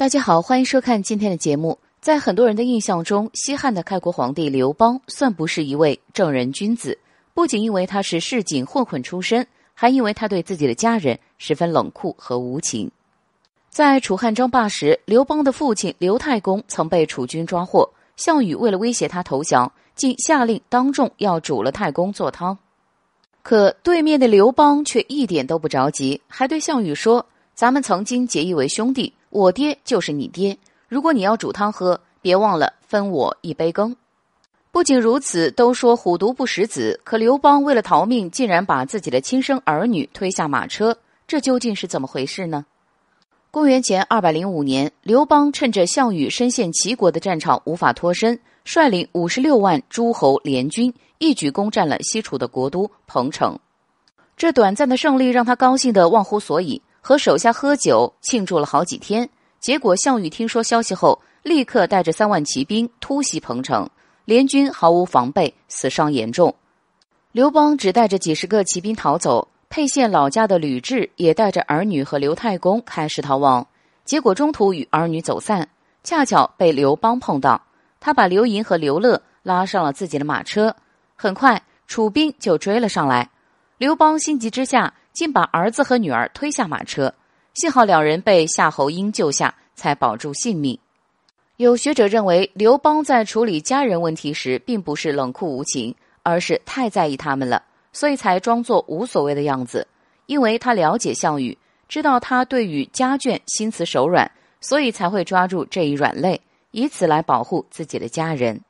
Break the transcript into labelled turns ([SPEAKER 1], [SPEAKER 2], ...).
[SPEAKER 1] 大家好，欢迎收看今天的节目。在很多人的印象中，西汉的开国皇帝刘邦算不是一位正人君子，不仅因为他是市井混混出身，还因为他对自己的家人十分冷酷和无情。在楚汉争霸时，刘邦的父亲刘太公曾被楚军抓获，项羽为了威胁他投降，竟下令当众要煮了太公做汤。可对面的刘邦却一点都不着急，还对项羽说：“咱们曾经结义为兄弟。”我爹就是你爹，如果你要煮汤喝，别忘了分我一杯羹。不仅如此，都说虎毒不食子，可刘邦为了逃命，竟然把自己的亲生儿女推下马车，这究竟是怎么回事呢？公元前二百零五年，刘邦趁着项羽身陷齐国的战场无法脱身，率领五十六万诸侯联军，一举攻占了西楚的国都彭城。这短暂的胜利让他高兴得忘乎所以。和手下喝酒庆祝了好几天，结果项羽听说消息后，立刻带着三万骑兵突袭彭城，联军毫无防备，死伤严重。刘邦只带着几十个骑兵逃走，沛县老家的吕雉也带着儿女和刘太公开始逃亡，结果中途与儿女走散，恰巧被刘邦碰到，他把刘盈和刘乐拉上了自己的马车，很快楚兵就追了上来，刘邦心急之下。竟把儿子和女儿推下马车，幸好两人被夏侯婴救下，才保住性命。有学者认为，刘邦在处理家人问题时，并不是冷酷无情，而是太在意他们了，所以才装作无所谓的样子。因为他了解项羽，知道他对于家眷心慈手软，所以才会抓住这一软肋，以此来保护自己的家人。